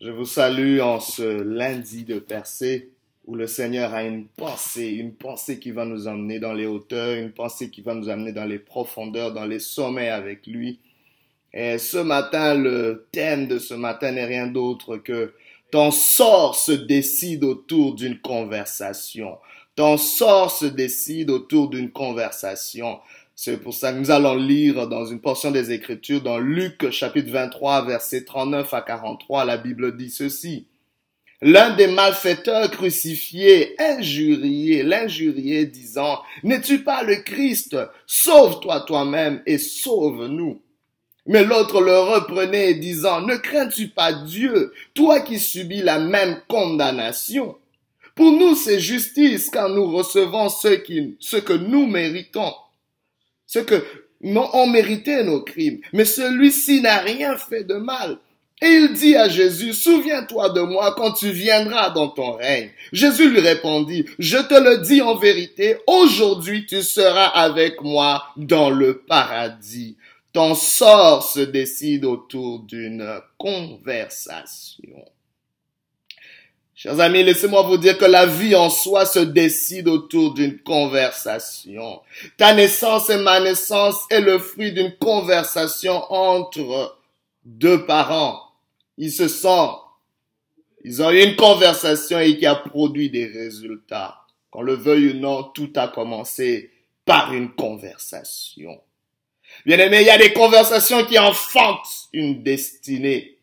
Je vous salue en ce lundi de percée où le Seigneur a une pensée, une pensée qui va nous emmener dans les hauteurs, une pensée qui va nous amener dans les profondeurs, dans les sommets avec lui. Et ce matin, le thème de ce matin n'est rien d'autre que ton sort se décide autour d'une conversation. Ton sort se décide autour d'une conversation. C'est pour ça que nous allons lire dans une portion des Écritures, dans Luc chapitre 23, versets 39 à 43, la Bible dit ceci. L'un des malfaiteurs crucifiés injurié, l'injurié disant, N'es-tu pas le Christ? Sauve-toi toi-même et sauve-nous. Mais l'autre le reprenait disant, Ne crains-tu pas Dieu, toi qui subis la même condamnation? Pour nous c'est justice car nous recevons ce, qui, ce que nous méritons ce que non ont mérité nos crimes, mais celui-ci n'a rien fait de mal. Et il dit à Jésus, souviens-toi de moi quand tu viendras dans ton règne. Jésus lui répondit, je te le dis en vérité, aujourd'hui tu seras avec moi dans le paradis. Ton sort se décide autour d'une conversation. Chers amis, laissez-moi vous dire que la vie en soi se décide autour d'une conversation. Ta naissance et ma naissance est le fruit d'une conversation entre deux parents. Ils se sont, ils ont eu une conversation et qui a produit des résultats. Qu'on le veuille ou non, tout a commencé par une conversation. Bien aimé, il y a des conversations qui enfantent une destinée.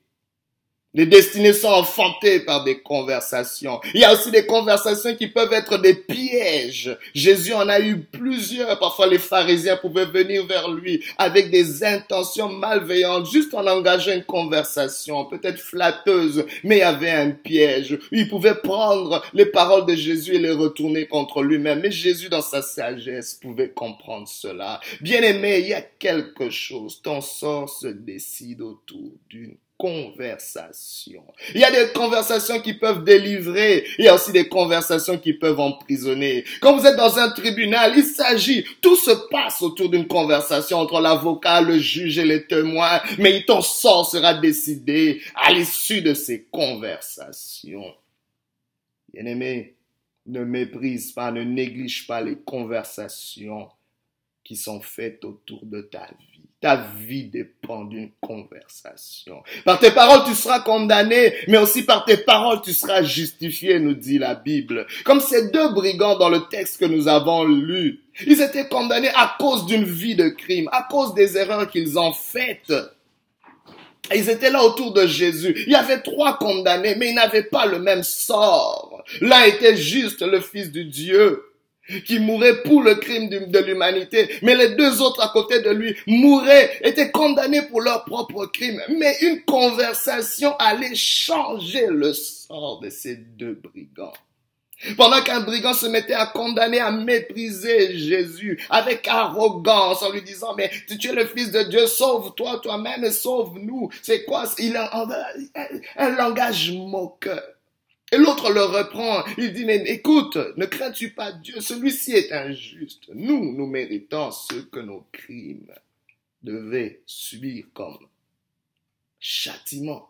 Les destinées sont enfantées par des conversations. Il y a aussi des conversations qui peuvent être des pièges. Jésus en a eu plusieurs. Parfois, les pharisiens pouvaient venir vers lui avec des intentions malveillantes, juste en engageant une conversation, peut-être flatteuse, mais il y avait un piège. Il pouvait prendre les paroles de Jésus et les retourner contre lui-même. Mais Jésus, dans sa sagesse, pouvait comprendre cela. Bien aimé, il y a quelque chose. Ton sort se décide autour d'une conversation. Il y a des conversations qui peuvent délivrer, il y a aussi des conversations qui peuvent emprisonner. Quand vous êtes dans un tribunal, il s'agit, tout se passe autour d'une conversation entre l'avocat, le juge et les témoins, mais ton sort sera décidé à l'issue de ces conversations. Bien-aimé, ne méprise pas, ne néglige pas les conversations qui sont faites autour de ta vie. Ta vie dépend d'une conversation. Par tes paroles, tu seras condamné, mais aussi par tes paroles, tu seras justifié, nous dit la Bible. Comme ces deux brigands dans le texte que nous avons lu. Ils étaient condamnés à cause d'une vie de crime, à cause des erreurs qu'ils ont faites. Ils étaient là autour de Jésus. Il y avait trois condamnés, mais ils n'avaient pas le même sort. L'un était juste le Fils de Dieu qui mourait pour le crime de l'humanité, mais les deux autres à côté de lui mouraient, étaient condamnés pour leur propre crime. Mais une conversation allait changer le sort de ces deux brigands. Pendant qu'un brigand se mettait à condamner, à mépriser Jésus avec arrogance en lui disant, mais tu es le fils de Dieu, sauve-toi toi-même et sauve-nous. C'est quoi? Il a un, un langage moqueur. Et l'autre le reprend. Il dit, mais écoute, ne crains-tu pas Dieu? Celui-ci est injuste. Nous, nous méritons ce que nos crimes devaient subir comme châtiment.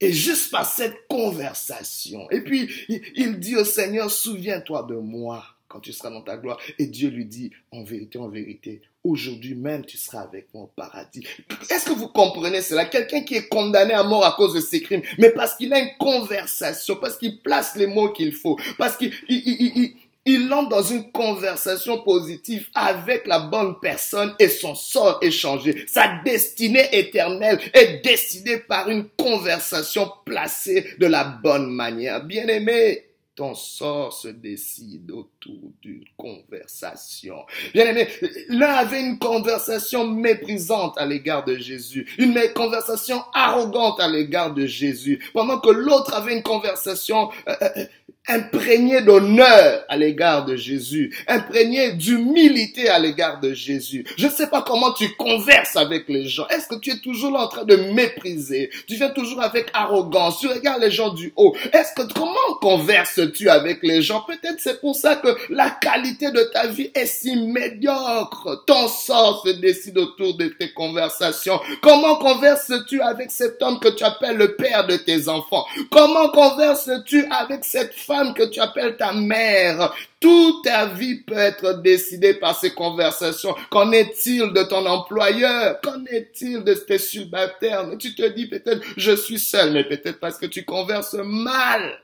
Et juste par cette conversation, et puis il dit au Seigneur, souviens-toi de moi quand tu seras dans ta gloire. Et Dieu lui dit, en vérité, en vérité, aujourd'hui même tu seras avec moi au paradis. Est-ce que vous comprenez cela? Quelqu'un qui est condamné à mort à cause de ses crimes, mais parce qu'il a une conversation, parce qu'il place les mots qu'il faut, parce qu'il il, entre dans une conversation positive avec la bonne personne et son sort est changé. Sa destinée éternelle est décidée par une conversation placée de la bonne manière. Bien aimé, ton sort se décide autour d'une conversation. Bien aimé, l'un avait une conversation méprisante à l'égard de Jésus, une conversation arrogante à l'égard de Jésus, pendant que l'autre avait une conversation euh, euh, imprégné d'honneur à l'égard de Jésus, imprégné d'humilité à l'égard de Jésus. Je ne sais pas comment tu converses avec les gens. Est-ce que tu es toujours en train de mépriser? Tu viens toujours avec arrogance. Tu regardes les gens du haut. Est-ce que comment converses-tu avec les gens? Peut-être c'est pour ça que la qualité de ta vie est si médiocre. Ton sort se décide autour de tes conversations. Comment converses-tu avec cet homme que tu appelles le père de tes enfants? Comment converses-tu avec cette femme que tu appelles ta mère. Toute ta vie peut être décidée par ces conversations. Qu'en est-il de ton employeur? Qu'en est-il de tes subalternes? Tu te dis peut-être, je suis seul, mais peut-être parce que tu converses mal.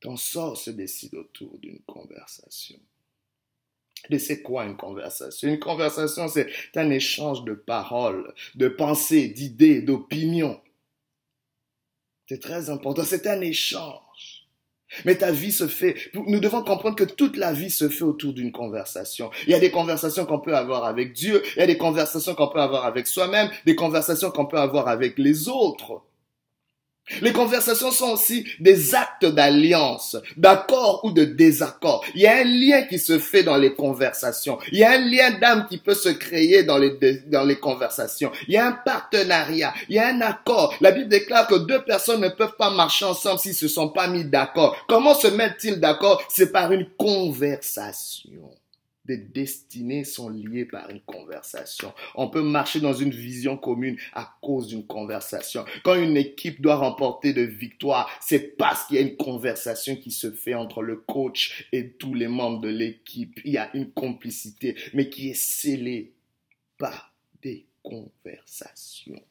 Ton sort se décide autour d'une conversation. Et c'est quoi une conversation? Une conversation, c'est un échange de paroles, de pensées, d'idées, d'opinions. C'est très important. C'est un échange. Mais ta vie se fait, nous devons comprendre que toute la vie se fait autour d'une conversation. Il y a des conversations qu'on peut avoir avec Dieu, il y a des conversations qu'on peut avoir avec soi-même, des conversations qu'on peut avoir avec les autres. Les conversations sont aussi des actes d'alliance, d'accord ou de désaccord. Il y a un lien qui se fait dans les conversations. Il y a un lien d'âme qui peut se créer dans les, conversations. Il y a un partenariat. Il y a un accord. La Bible déclare que deux personnes ne peuvent pas marcher ensemble s'ils se sont pas mis d'accord. Comment se mettent-ils d'accord? C'est par une conversation des destinées sont liées par une conversation. On peut marcher dans une vision commune à cause d'une conversation. Quand une équipe doit remporter de victoires, c'est parce qu'il y a une conversation qui se fait entre le coach et tous les membres de l'équipe. Il y a une complicité, mais qui est scellée par des conversations.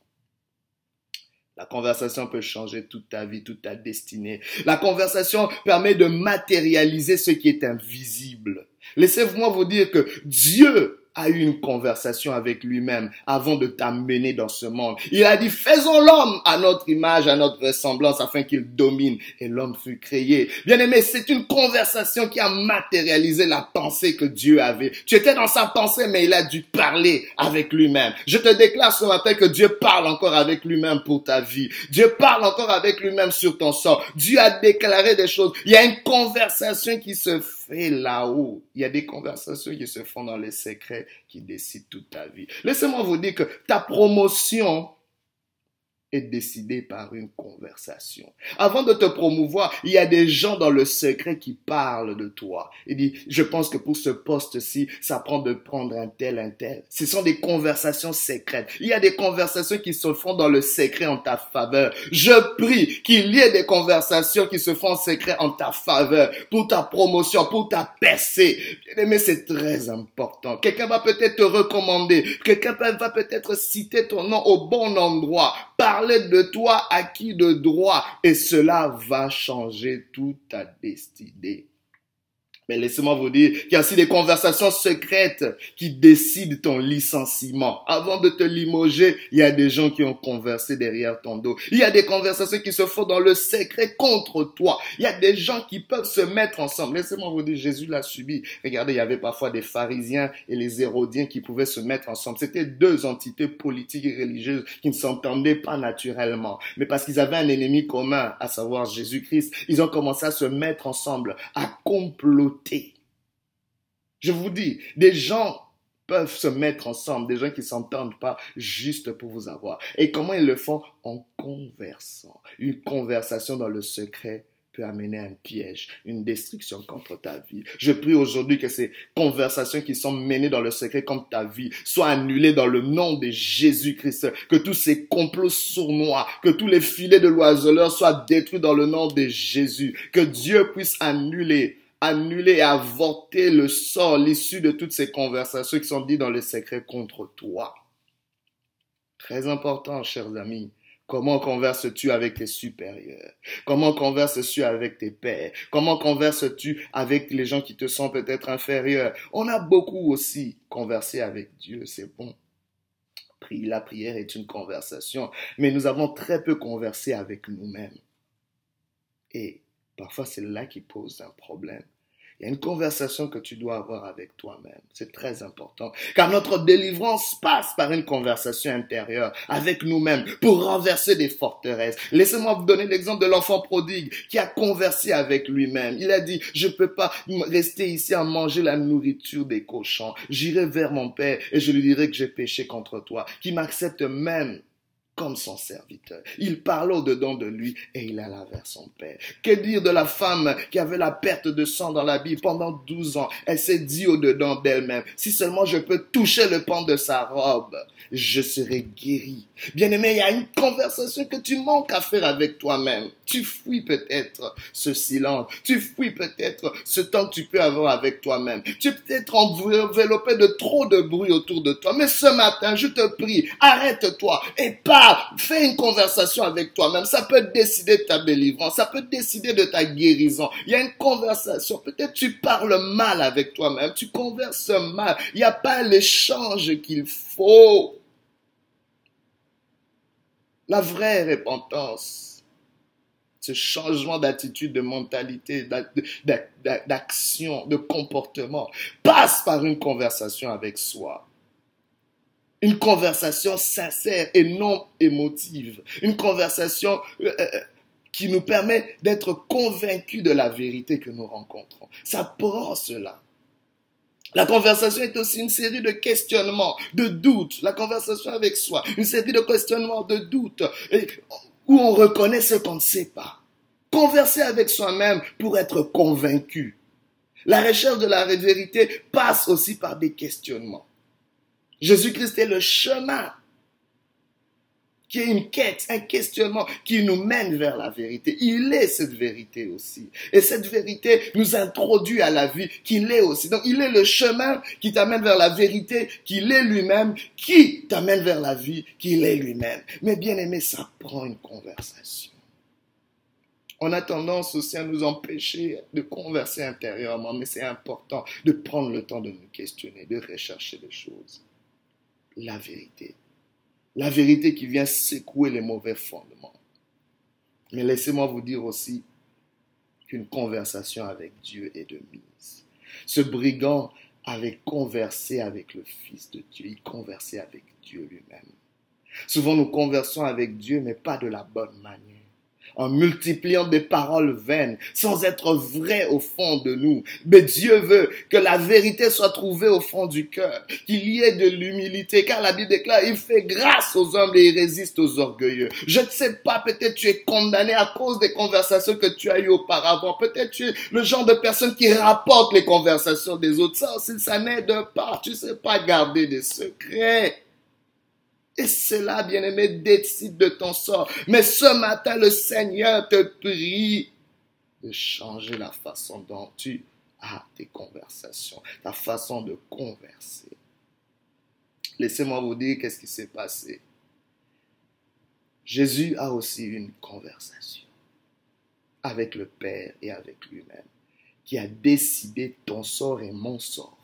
La conversation peut changer toute ta vie, toute ta destinée. La conversation permet de matérialiser ce qui est invisible. Laissez-moi vous dire que Dieu a eu une conversation avec lui-même avant de t'amener dans ce monde. Il a dit, faisons l'homme à notre image, à notre ressemblance, afin qu'il domine. Et l'homme fut créé. Bien aimé, c'est une conversation qui a matérialisé la pensée que Dieu avait. Tu étais dans sa pensée, mais il a dû parler avec lui-même. Je te déclare ce matin que Dieu parle encore avec lui-même pour ta vie. Dieu parle encore avec lui-même sur ton sort. Dieu a déclaré des choses. Il y a une conversation qui se fait fait là-haut. Il y a des conversations qui se font dans les secrets qui décident toute ta vie. Laissez-moi vous dire que ta promotion est décidé par une conversation. Avant de te promouvoir, il y a des gens dans le secret qui parlent de toi. Il dit, je pense que pour ce poste-ci, ça prend de prendre un tel, un tel. Ce sont des conversations secrètes. Il y a des conversations qui se font dans le secret en ta faveur. Je prie qu'il y ait des conversations qui se font en secret en ta faveur, pour ta promotion, pour ta percée. Mais c'est très important. Quelqu'un va peut-être te recommander. Quelqu'un va peut-être citer ton nom au bon endroit parler de toi à qui de droit et cela va changer toute ta destinée. Mais laissez-moi vous dire qu'il y a aussi des conversations secrètes qui décident ton licenciement. Avant de te limoger, il y a des gens qui ont conversé derrière ton dos. Il y a des conversations qui se font dans le secret contre toi. Il y a des gens qui peuvent se mettre ensemble. Laissez-moi vous dire, Jésus l'a subi. Regardez, il y avait parfois des pharisiens et les hérodiens qui pouvaient se mettre ensemble. C'était deux entités politiques et religieuses qui ne s'entendaient pas naturellement. Mais parce qu'ils avaient un ennemi commun, à savoir Jésus-Christ, ils ont commencé à se mettre ensemble, à comploter je vous dis, des gens peuvent se mettre ensemble, des gens qui s'entendent pas juste pour vous avoir. Et comment ils le font? En conversant. Une conversation dans le secret peut amener un piège, une destruction contre ta vie. Je prie aujourd'hui que ces conversations qui sont menées dans le secret contre ta vie soient annulées dans le nom de Jésus-Christ. Que tous ces complots sournois, que tous les filets de l'oiseleur soient détruits dans le nom de Jésus. Que Dieu puisse annuler annuler et avorter le sort, l'issue de toutes ces conversations qui sont dites dans le secret contre toi. Très important, chers amis. Comment converses-tu avec tes supérieurs? Comment converses-tu avec tes pères? Comment converses-tu avec les gens qui te sont peut-être inférieurs? On a beaucoup aussi conversé avec Dieu, c'est bon. La prière est une conversation, mais nous avons très peu conversé avec nous-mêmes. Et Parfois, c'est là qui pose un problème. Il y a une conversation que tu dois avoir avec toi-même. C'est très important. Car notre délivrance passe par une conversation intérieure avec nous-mêmes pour renverser des forteresses. Laissez-moi vous donner l'exemple de l'enfant prodigue qui a conversé avec lui-même. Il a dit, je peux pas rester ici à manger la nourriture des cochons. J'irai vers mon père et je lui dirai que j'ai péché contre toi, qui m'accepte même comme son serviteur. Il parle au-dedans de lui et il alla vers son père. Que dire de la femme qui avait la perte de sang dans la Bible pendant 12 ans? Elle s'est dit au-dedans d'elle-même, si seulement je peux toucher le pan de sa robe, je serai guéri. Bien-aimé, il y a une conversation que tu manques à faire avec toi-même. Tu fuis peut-être ce silence. Tu fuis peut-être ce temps que tu peux avoir avec toi-même. Tu es peut-être enveloppé de trop de bruit autour de toi. Mais ce matin, je te prie, arrête-toi et pars. Fais une conversation avec toi-même. Ça peut décider de ta délivrance. Ça peut décider de ta guérison. Il y a une conversation. Peut-être tu parles mal avec toi-même. Tu converses mal. Il n'y a pas l'échange qu'il faut. La vraie repentance, ce changement d'attitude, de mentalité, d'action, de comportement, passe par une conversation avec soi. Une conversation sincère et non émotive. Une conversation euh, euh, qui nous permet d'être convaincus de la vérité que nous rencontrons. Ça prend cela. La conversation est aussi une série de questionnements, de doutes. La conversation avec soi, une série de questionnements, de doutes, où on reconnaît ce qu'on ne sait pas. Converser avec soi-même pour être convaincu. La recherche de la vérité passe aussi par des questionnements. Jésus-Christ est le chemin qui est une quête, un questionnement qui nous mène vers la vérité. Il est cette vérité aussi. Et cette vérité nous introduit à la vie qu'il est aussi. Donc il est le chemin qui t'amène vers la vérité qu'il est lui-même, qui t'amène vers la vie qu'il est lui-même. Mais bien aimé, ça prend une conversation. On a tendance aussi à nous empêcher de converser intérieurement, mais c'est important de prendre le temps de nous questionner, de rechercher des choses. La vérité la vérité qui vient secouer les mauvais fondements. Mais laissez-moi vous dire aussi qu'une conversation avec Dieu est de mise. Ce brigand avait conversé avec le Fils de Dieu, il conversait avec Dieu lui-même. Souvent nous conversons avec Dieu, mais pas de la bonne manière en multipliant des paroles vaines, sans être vrai au fond de nous. Mais Dieu veut que la vérité soit trouvée au fond du cœur, qu'il y ait de l'humilité, car la Bible déclare, il fait grâce aux hommes et il résiste aux orgueilleux. Je ne sais pas, peut-être tu es condamné à cause des conversations que tu as eues auparavant. Peut-être tu es le genre de personne qui rapporte les conversations des autres. Ça aussi, ça n'aide pas. Tu sais pas garder des secrets. Et cela, bien-aimé, décide de ton sort. Mais ce matin, le Seigneur te prie de changer la façon dont tu as tes conversations, ta façon de converser. Laissez-moi vous dire qu'est-ce qui s'est passé. Jésus a aussi une conversation avec le Père et avec lui-même, qui a décidé ton sort et mon sort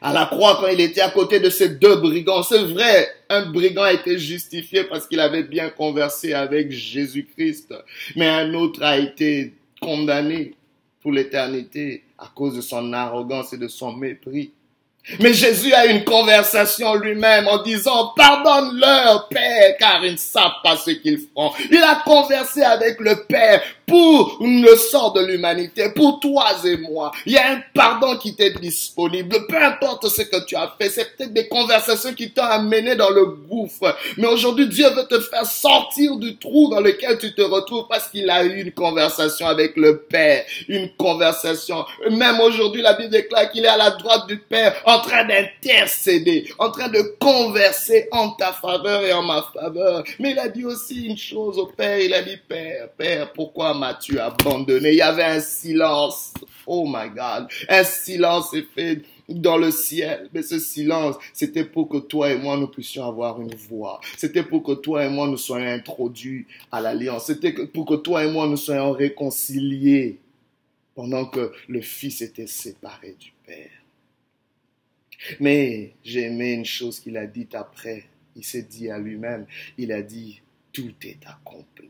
à la croix quand il était à côté de ces deux brigands. C'est vrai, un brigand a été justifié parce qu'il avait bien conversé avec Jésus-Christ, mais un autre a été condamné pour l'éternité à cause de son arrogance et de son mépris. Mais Jésus a une conversation lui-même en disant, pardonne-leur, Père, car ils ne savent pas ce qu'ils font. Il a conversé avec le Père pour le sort de l'humanité, pour toi et moi. Il y a un pardon qui t'est disponible. Peu importe ce que tu as fait, c'est peut-être des conversations qui t'ont amené dans le gouffre. Mais aujourd'hui, Dieu veut te faire sortir du trou dans lequel tu te retrouves parce qu'il a eu une conversation avec le Père. Une conversation. Même aujourd'hui, la Bible déclare qu'il est à la droite du Père en train d'intercéder, en train de converser en ta faveur et en ma faveur. Mais il a dit aussi une chose au Père. Il a dit, Père, Père, pourquoi m'as-tu abandonné? Il y avait un silence. Oh my God. Un silence est fait dans le ciel. Mais ce silence, c'était pour que toi et moi, nous puissions avoir une voix. C'était pour que toi et moi, nous soyons introduits à l'alliance. C'était pour que toi et moi, nous soyons réconciliés pendant que le Fils était séparé du Père. Mais j'ai aimé une chose qu'il a dite après. Il s'est dit à lui-même, il a dit, tout est accompli.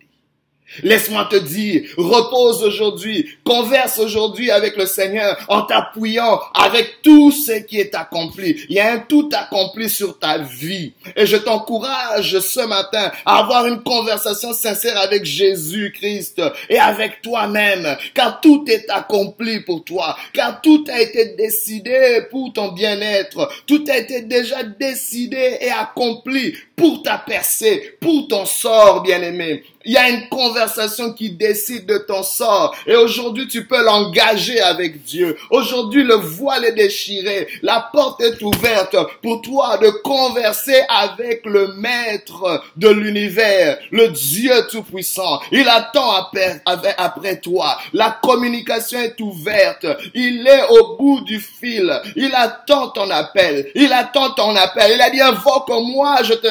Laisse-moi te dire, repose aujourd'hui, converse aujourd'hui avec le Seigneur en t'appuyant avec tout ce qui est accompli. Il y a un tout accompli sur ta vie. Et je t'encourage ce matin à avoir une conversation sincère avec Jésus-Christ et avec toi-même, car tout est accompli pour toi, car tout a été décidé pour ton bien-être, tout a été déjà décidé et accompli pour ta percée, pour ton sort, bien-aimé. Il y a une conversation qui décide de ton sort. Et aujourd'hui, tu peux l'engager avec Dieu. Aujourd'hui, le voile est déchiré. La porte est ouverte pour toi de converser avec le maître de l'univers, le Dieu tout-puissant. Il attend après, toi. La communication est ouverte. Il est au bout du fil. Il attend ton appel. Il attend ton appel. Il a dit, invoque-moi, je te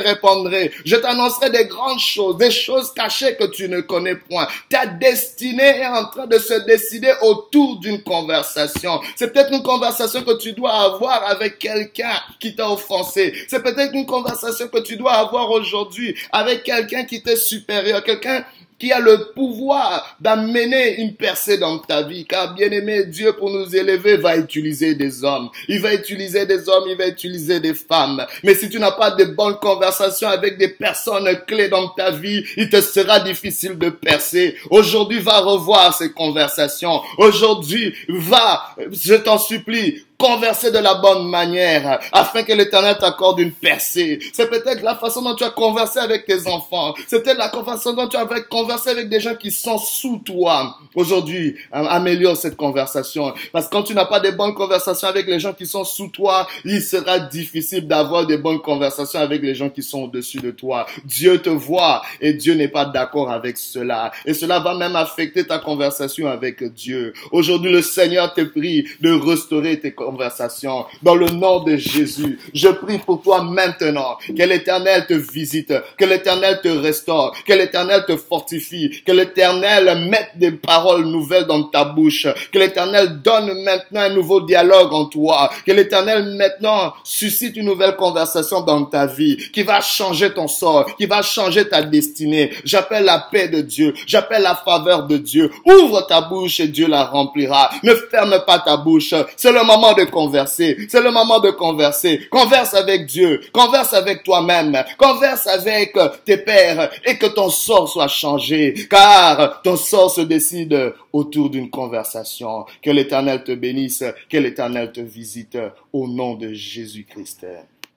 Je t'annoncerai des grandes choses, des choses cachées que tu ne connais point. Ta destinée est en train de se décider autour d'une conversation. C'est peut-être une conversation que tu dois avoir avec quelqu'un qui t'a offensé. C'est peut-être une conversation que tu dois avoir aujourd'hui avec quelqu'un qui t'est supérieur, quelqu'un qui a le pouvoir d'amener une percée dans ta vie. Car bien aimé, Dieu pour nous élever va utiliser des hommes. Il va utiliser des hommes, il va utiliser des femmes. Mais si tu n'as pas de bonnes conversations avec des personnes clés dans ta vie, il te sera difficile de percer. Aujourd'hui, va revoir ces conversations. Aujourd'hui, va, je t'en supplie, converser de la bonne manière afin que l'éternel t'accorde une percée. C'est peut-être la façon dont tu as conversé avec tes enfants. Peut-être la façon dont tu as conversé avec des gens qui sont sous toi. Aujourd'hui, améliore cette conversation. Parce que quand tu n'as pas de bonnes conversations avec les gens qui sont sous toi, il sera difficile d'avoir de bonnes conversations avec les gens qui sont au-dessus de toi. Dieu te voit et Dieu n'est pas d'accord avec cela. Et cela va même affecter ta conversation avec Dieu. Aujourd'hui, le Seigneur te prie de restaurer tes conversation. Dans le nom de Jésus, je prie pour toi maintenant. Que l'éternel te visite, que l'éternel te restaure, que l'éternel te fortifie, que l'éternel mette des paroles nouvelles dans ta bouche, que l'éternel donne maintenant un nouveau dialogue en toi, que l'éternel maintenant suscite une nouvelle conversation dans ta vie, qui va changer ton sort, qui va changer ta destinée. J'appelle la paix de Dieu, j'appelle la faveur de Dieu. Ouvre ta bouche et Dieu la remplira. Ne ferme pas ta bouche. C'est le moment de converser. C'est le moment de converser. Converse avec Dieu. Converse avec toi-même. Converse avec tes pères et que ton sort soit changé. Car ton sort se décide autour d'une conversation. Que l'éternel te bénisse. Que l'éternel te visite au nom de Jésus-Christ.